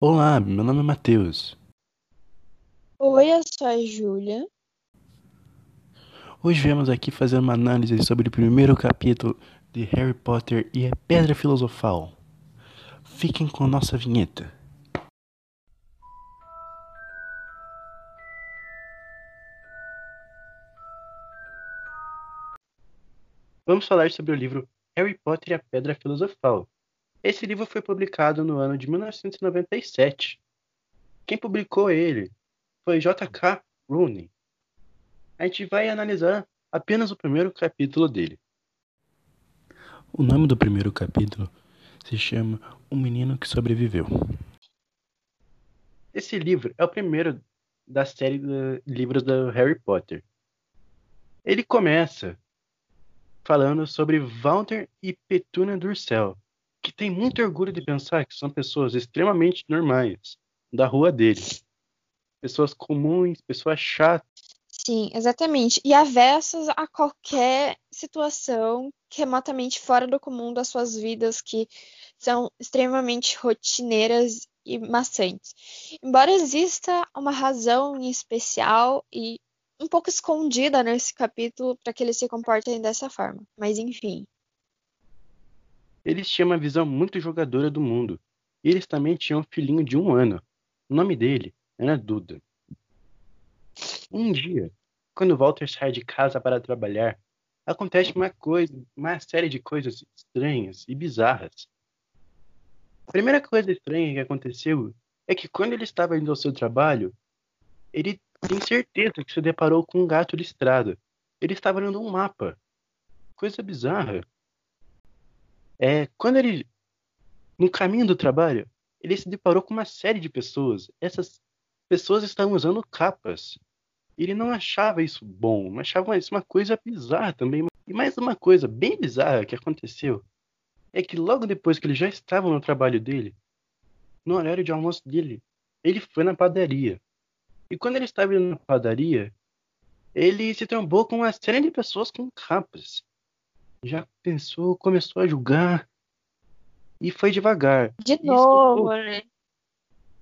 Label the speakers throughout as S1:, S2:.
S1: Olá, meu nome é Matheus.
S2: Oi, eu sou a Júlia.
S1: Hoje viemos aqui fazer uma análise sobre o primeiro capítulo de Harry Potter e a Pedra Filosofal. Fiquem com a nossa vinheta. Vamos falar sobre o livro Harry Potter e a Pedra Filosofal. Esse livro foi publicado no ano de 1997. Quem publicou ele foi J.K. Rowling. A gente vai analisar apenas o primeiro capítulo dele. O nome do primeiro capítulo se chama O Menino que Sobreviveu. Esse livro é o primeiro da série de livros do Harry Potter. Ele começa falando sobre Walter e Petunia Durcell, que tem muito orgulho de pensar que são pessoas extremamente normais da rua dele. Pessoas comuns, pessoas chatas.
S2: Sim, exatamente. E avessas a qualquer situação remotamente fora do comum das suas vidas, que são extremamente rotineiras e maçantes. Embora exista uma razão em especial e um pouco escondida nesse capítulo para que eles se comportem dessa forma. Mas enfim.
S1: Eles tinham uma visão muito jogadora do mundo. E eles também tinham um filhinho de um ano. O nome dele era Duda. Um dia, quando Walter sai de casa para trabalhar, acontece uma coisa, uma série de coisas estranhas e bizarras. A primeira coisa estranha que aconteceu é que quando ele estava indo ao seu trabalho, ele tem certeza que se deparou com um gato listrado. Ele estava lendo um mapa. Coisa bizarra. É, quando ele, no caminho do trabalho, ele se deparou com uma série de pessoas. Essas pessoas estavam usando capas. Ele não achava isso bom, achava isso uma coisa bizarra também. E mais uma coisa bem bizarra que aconteceu é que logo depois que ele já estava no trabalho dele, no horário de almoço dele, ele foi na padaria. E quando ele estava indo na padaria, ele se trombou com uma série de pessoas com capas já pensou, começou a julgar e foi devagar.
S2: De novo, né?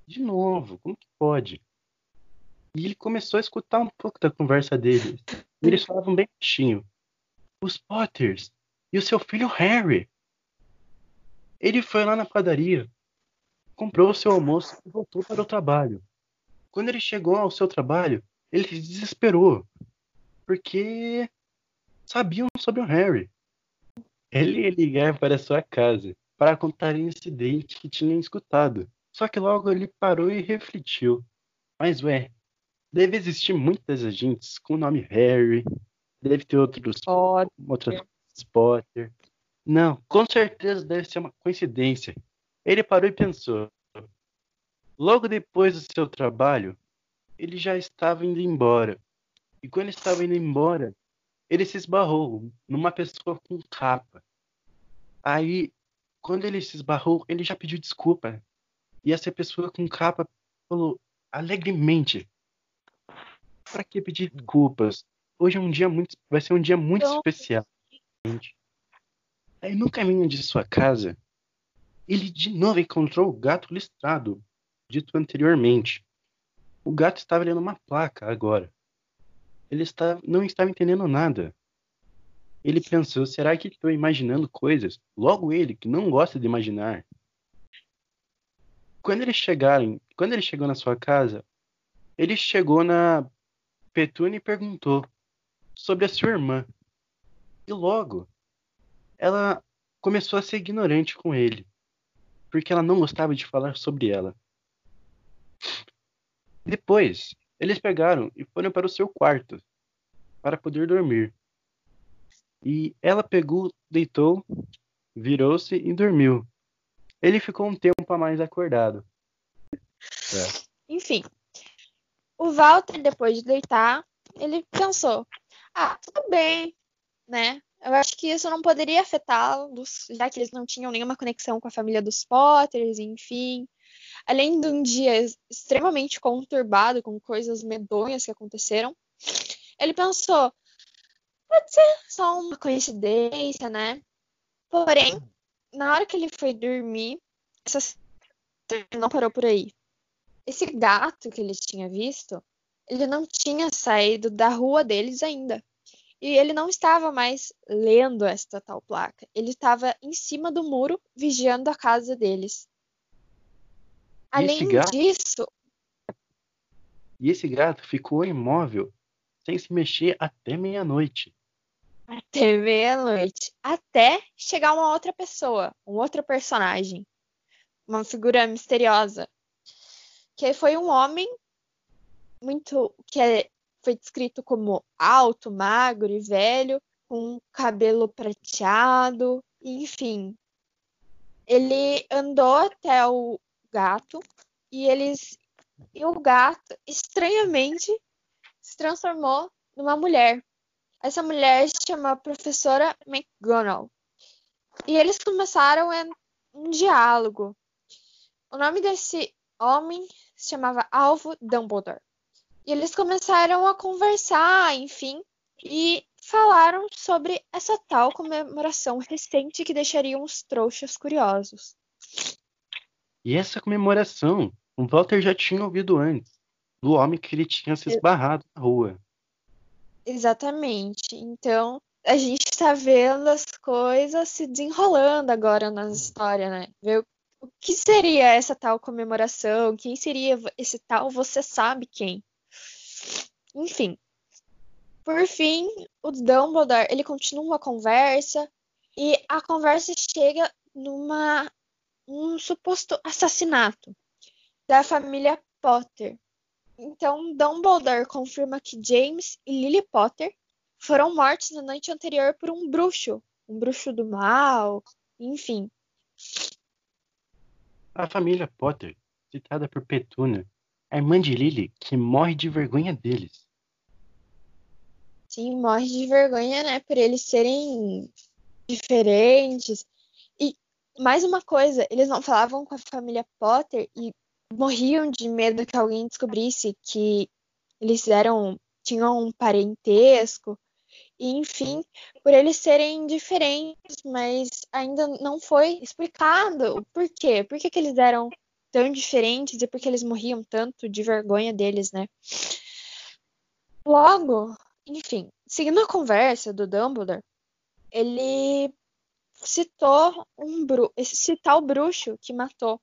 S1: De novo, como que pode? E ele começou a escutar um pouco da conversa deles. E eles falavam bem baixinho. Os Potters e o seu filho Harry. Ele foi lá na padaria, comprou o seu almoço e voltou para o trabalho. Quando ele chegou ao seu trabalho, ele se desesperou, porque sabiam sobre o Harry. Ele ia ligar para sua casa para contar o incidente que tinha escutado. Só que logo ele parou e refletiu. Mas ué, deve existir muitas agentes com o nome Harry. Deve ter outros Potter. Potter. Não, com certeza deve ser uma coincidência. Ele parou e pensou. Logo depois do seu trabalho, ele já estava indo embora. E quando estava indo embora, ele se esbarrou numa pessoa com capa. Aí, quando ele se esbarrou, ele já pediu desculpa. E essa pessoa com capa falou alegremente: Para que pedir desculpas? Hoje é um dia muito, vai ser um dia muito então... especial. Aí no caminho de sua casa, ele de novo encontrou o gato listrado, dito anteriormente. O gato estava lendo uma placa agora ele está, não estava entendendo nada. Ele pensou: será que estou imaginando coisas? Logo ele, que não gosta de imaginar. Quando eles chegaram, quando ele chegou na sua casa, ele chegou na Petúnia e perguntou sobre a sua irmã. E logo, ela começou a ser ignorante com ele, porque ela não gostava de falar sobre ela. Depois, eles pegaram e foram para o seu quarto para poder dormir. E ela pegou, deitou, virou-se e dormiu. Ele ficou um tempo a mais acordado.
S2: É. Enfim, o Walter, depois de deitar, ele pensou: ah, tudo bem, né? Eu acho que isso não poderia afetá-los, já que eles não tinham nenhuma conexão com a família dos Potters, enfim. Além de um dia extremamente conturbado, com coisas medonhas que aconteceram, ele pensou: pode ser só uma coincidência, né? Porém, na hora que ele foi dormir, essa não parou por aí. Esse gato que ele tinha visto, ele não tinha saído da rua deles ainda. E ele não estava mais lendo esta tal placa. Ele estava em cima do muro, vigiando a casa deles. Além gato... disso.
S1: E esse gato ficou imóvel, sem se mexer até meia-noite.
S2: Até meia-noite. Até chegar uma outra pessoa, um outro personagem. Uma figura misteriosa. Que foi um homem muito. que é foi descrito como alto, magro e velho, com cabelo prateado, enfim. Ele andou até o gato e eles e o gato estranhamente se transformou numa mulher. Essa mulher se chama professora McGonagall. E eles começaram um diálogo. O nome desse homem se chamava Alvo Dumbledore. E eles começaram a conversar, enfim, e falaram sobre essa tal comemoração recente que deixaria os trouxas curiosos.
S1: E essa comemoração, o Walter já tinha ouvido antes, do homem que ele tinha se esbarrado na rua.
S2: Exatamente. Então, a gente está vendo as coisas se desenrolando agora na história, né? Ver o que seria essa tal comemoração, quem seria esse tal você sabe quem. Enfim. Por fim, o Dumbledore, ele continua a conversa e a conversa chega numa um suposto assassinato da família Potter. Então, Dumbledore confirma que James e Lily Potter foram mortos na noite anterior por um bruxo, um bruxo do mal, enfim.
S1: A família Potter, citada por Petuna, é a irmã de Lily que morre de vergonha deles.
S2: Sim, morre de vergonha, né? Por eles serem diferentes. E mais uma coisa, eles não falavam com a família Potter e morriam de medo que alguém descobrisse que eles eram tinham um parentesco. E, enfim, por eles serem diferentes, mas ainda não foi explicado o porquê. Por que, que eles eram tão diferentes e por que eles morriam tanto de vergonha deles, né? Logo, enfim, seguindo a conversa do Dumbledore, ele citou um bru esse tal bruxo que matou.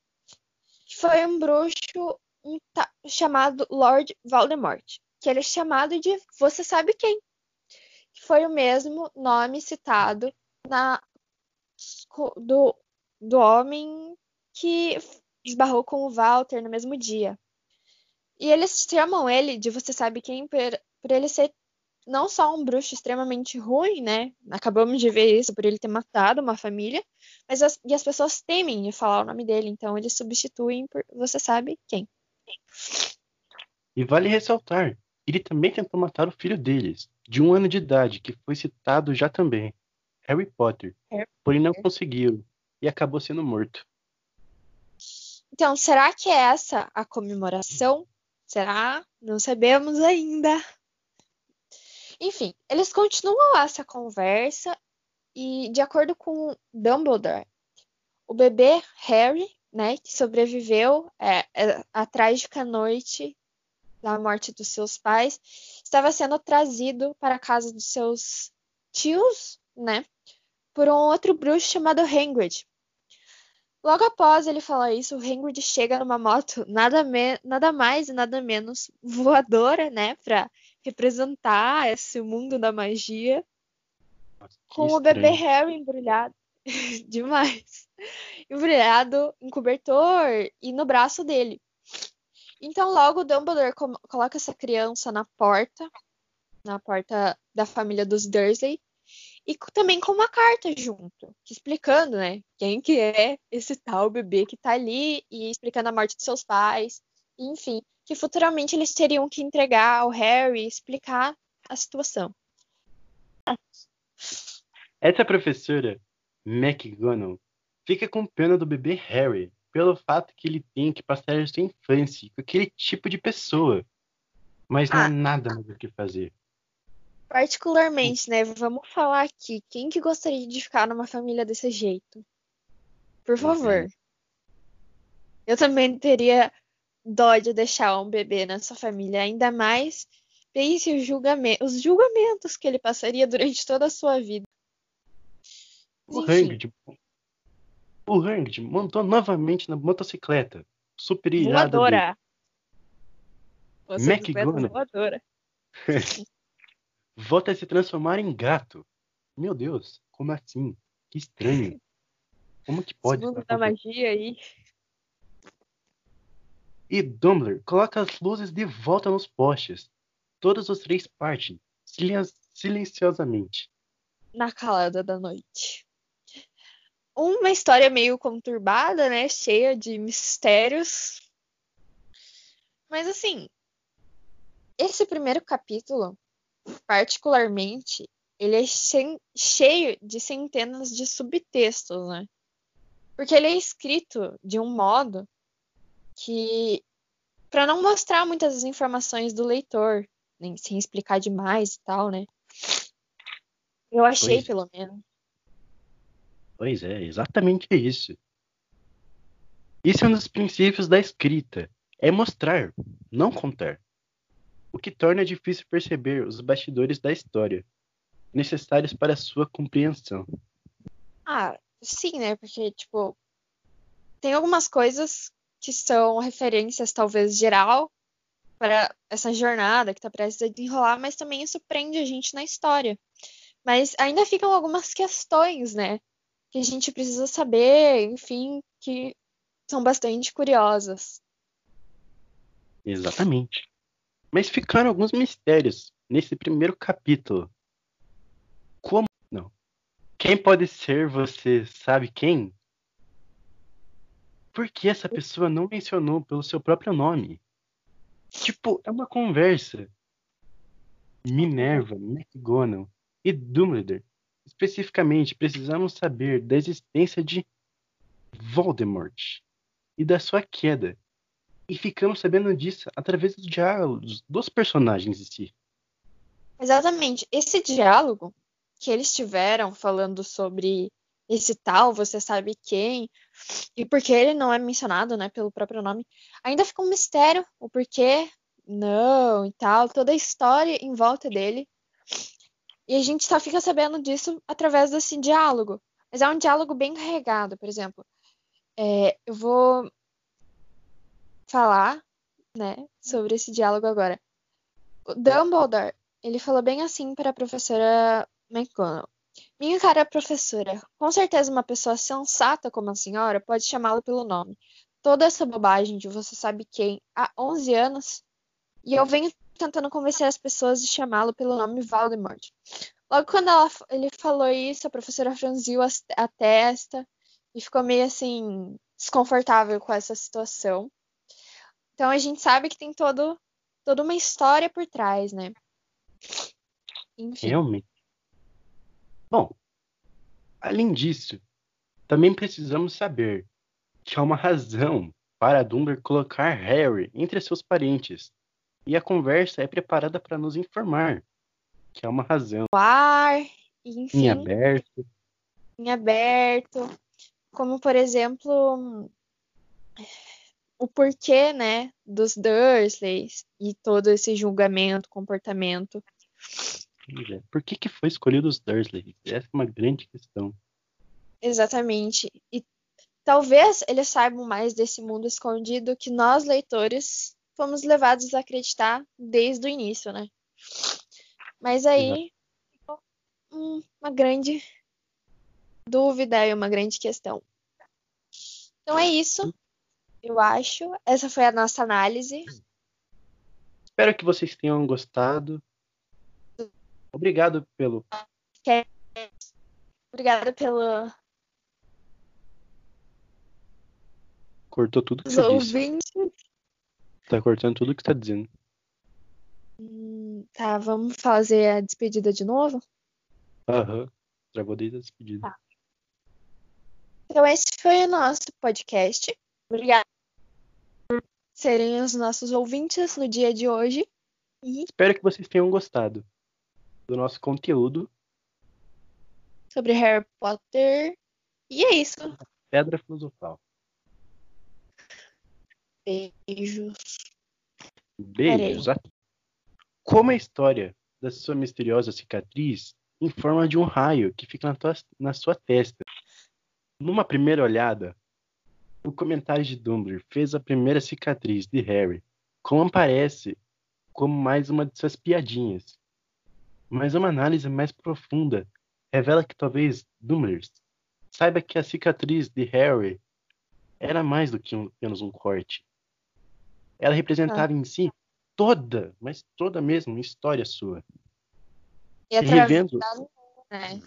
S2: Foi um bruxo um chamado Lord Voldemort, que ele é chamado de você sabe quem. Que foi o mesmo nome citado na do, do homem que esbarrou com o Walter no mesmo dia. E eles chamam ele de você sabe quem por, por ele ser não só um bruxo extremamente ruim, né? Acabamos de ver isso por ele ter matado uma família, mas as, e as pessoas temem de falar o nome dele, então eles substituem por você sabe quem.
S1: E vale ressaltar, ele também tentou matar o filho deles, de um ano de idade, que foi citado já também, Harry Potter, Harry porém não conseguiu e acabou sendo morto.
S2: Então, será que é essa a comemoração? Será? Não sabemos ainda. Enfim, eles continuam essa conversa e, de acordo com Dumbledore, o bebê Harry, né, que sobreviveu é, é, à trágica noite da morte dos seus pais, estava sendo trazido para a casa dos seus tios, né, por um outro bruxo chamado Hagrid. Logo após ele falar isso, o Hagrid chega numa moto nada, nada mais e nada menos voadora, né, para representar esse mundo da magia. Nossa, com estranho. o bebê Harry embrulhado. Demais. Embrulhado em cobertor e no braço dele. Então, logo o Dumbledore coloca essa criança na porta, na porta da família dos Dursley, e também com uma carta junto, explicando, né, quem que é esse tal bebê que tá ali e explicando a morte de seus pais, enfim, que futuramente eles teriam que entregar ao Harry e explicar a situação.
S1: Essa professora, McGonagall, fica com pena do bebê Harry pelo fato que ele tem que passar a sua infância com aquele tipo de pessoa. Mas não ah, há nada mais o que fazer.
S2: Particularmente, né? Vamos falar aqui. Quem que gostaria de ficar numa família desse jeito? Por favor. Eu também teria dó de deixar um bebê na sua família, ainda mais pense os, os julgamentos que ele passaria durante toda a sua vida.
S1: O Hanged, o Hanged montou novamente na motocicleta. Super irado.
S2: Voadora.
S1: McGonagall.
S2: voadora.
S1: Volta a se transformar em gato. Meu Deus, como assim? Que estranho. Como que pode?
S2: Segundo da magia aí.
S1: E Dumbledore coloca as luzes de volta nos postes. Todos os três partem, silenciosamente.
S2: Na calada da noite. Uma história meio conturbada, né? Cheia de mistérios. Mas assim, esse primeiro capítulo, particularmente, ele é cheio de centenas de subtextos, né? Porque ele é escrito de um modo que para não mostrar muitas das informações do leitor, nem sem explicar demais e tal, né? Eu achei, pois, pelo menos.
S1: Pois é, exatamente isso. Isso é um dos princípios da escrita. É mostrar, não contar. O que torna difícil perceber os bastidores da história, necessários para sua compreensão.
S2: Ah, sim, né? Porque, tipo, tem algumas coisas que são referências, talvez, geral para essa jornada que está prestes a desenrolar, mas também isso prende a gente na história. Mas ainda ficam algumas questões, né? Que a gente precisa saber, enfim, que são bastante curiosas.
S1: Exatamente. Mas ficaram alguns mistérios nesse primeiro capítulo. Como. Não. Quem pode ser você sabe quem? Por que essa pessoa não mencionou pelo seu próprio nome? Tipo, é uma conversa. Minerva, McGonagall e Dumbledore. Especificamente, precisamos saber da existência de Voldemort e da sua queda. E ficamos sabendo disso através dos diálogos dos personagens em si.
S2: Exatamente. Esse diálogo que eles tiveram falando sobre esse tal, você sabe quem, e porque ele não é mencionado, né, pelo próprio nome, ainda fica um mistério o porquê não e tal, toda a história em volta dele. E a gente só fica sabendo disso através desse diálogo. Mas é um diálogo bem carregado, por exemplo. É, eu vou falar, né, sobre esse diálogo agora. O Dumbledore, ele falou bem assim para a professora McGonagall. Minha cara professora, com certeza uma pessoa sensata como a senhora pode chamá-lo pelo nome. Toda essa bobagem de você sabe quem há 11 anos e eu venho tentando convencer as pessoas de chamá-lo pelo nome Voldemort. Logo quando ela, ele falou isso, a professora franziu a, a testa e ficou meio assim desconfortável com essa situação. Então a gente sabe que tem todo, toda uma história por trás, né?
S1: Enfim. Realmente. Bom, além disso, também precisamos saber que há uma razão para Dumbledore colocar Harry entre seus parentes. E a conversa é preparada para nos informar que há uma razão.
S2: O ar, enfim.
S1: Em aberto.
S2: Em aberto. Como, por exemplo, o porquê, né, dos Dursleys e todo esse julgamento, comportamento.
S1: Por que, que foi escolhido os Dursley? Essa é uma grande questão.
S2: Exatamente. E talvez eles saibam mais desse mundo escondido que nós, leitores, fomos levados a acreditar desde o início, né? Mas aí, hum, uma grande dúvida e uma grande questão. Então é isso, eu acho. Essa foi a nossa análise.
S1: Espero que vocês tenham gostado. Obrigado pelo.
S2: Obrigada pelo.
S1: Cortou tudo que Os você ouvintes. disse. Tá cortando tudo que você tá dizendo.
S2: Hum, tá, vamos fazer a despedida de novo?
S1: Aham. Travou desde a despedida. Tá.
S2: Então esse foi o nosso podcast. Obrigada por serem os nossos ouvintes no dia de hoje.
S1: E... Espero que vocês tenham gostado do nosso conteúdo
S2: sobre Harry Potter. E é isso.
S1: Pedra Filosofal.
S2: Beijos.
S1: Beijos. Como a história da sua misteriosa cicatriz em forma de um raio que fica na, tua, na sua testa. Numa primeira olhada, o comentário de Dumbledore fez a primeira cicatriz de Harry, como aparece como mais uma de suas piadinhas. Mas uma análise mais profunda revela que talvez Dumbledore saiba que a cicatriz de Harry era mais do que um, apenas um corte. Ela representava ah. em si toda, mas toda mesmo, história sua.
S2: E revendo... né?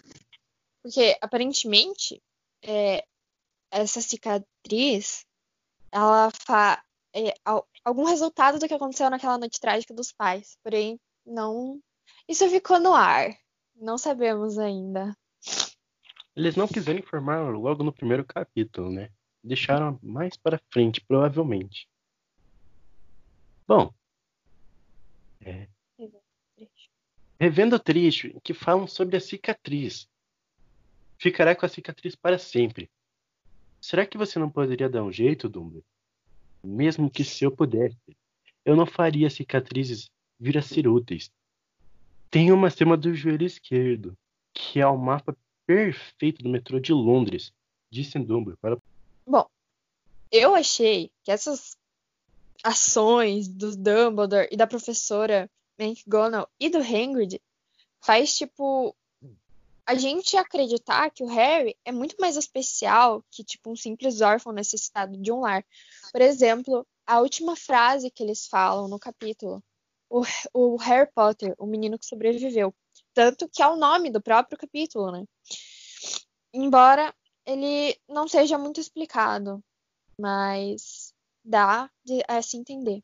S2: Porque aparentemente é, essa cicatriz ela faz é, algum resultado do que aconteceu naquela noite trágica dos pais. Porém, não. Isso ficou no ar. Não sabemos ainda.
S1: Eles não quiseram informar logo no primeiro capítulo, né? Deixaram mais para frente, provavelmente. Bom. É. Revendo o trecho que falam sobre a cicatriz. Ficará com a cicatriz para sempre. Será que você não poderia dar um jeito, Dumbledore? Mesmo que se eu pudesse, eu não faria cicatrizes vir a ser úteis. Tem uma acima do joelho esquerdo, que é o mapa perfeito do metrô de Londres, disse Dumbledore para...
S2: Bom, eu achei que essas ações do Dumbledore e da professora McGonagall e do Hagrid faz tipo a gente acreditar que o Harry é muito mais especial que tipo um simples órfão necessitado de um lar. Por exemplo, a última frase que eles falam no capítulo, o, o Harry Potter, o menino que sobreviveu, tanto que é o nome do próprio capítulo, né? Embora ele não seja muito explicado, mas dá a se entender.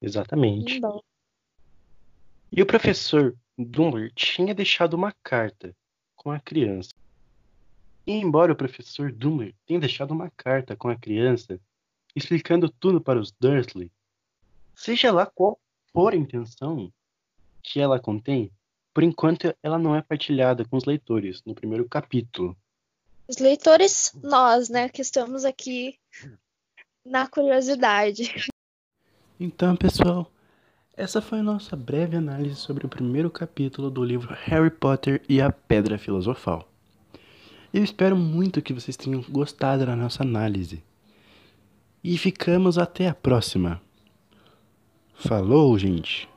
S1: Exatamente. E o professor Dumbledore tinha deixado uma carta com a criança. E embora o professor Dumbledore tenha deixado uma carta com a criança, explicando tudo para os Dursley, seja lá qual for a intenção que ela contém, por enquanto ela não é partilhada com os leitores no primeiro capítulo.
S2: Os leitores, nós, né, que estamos aqui na curiosidade.
S1: Então, pessoal, essa foi a nossa breve análise sobre o primeiro capítulo do livro Harry Potter e a Pedra Filosofal. Eu espero muito que vocês tenham gostado da nossa análise. E ficamos até a próxima. Falou, gente!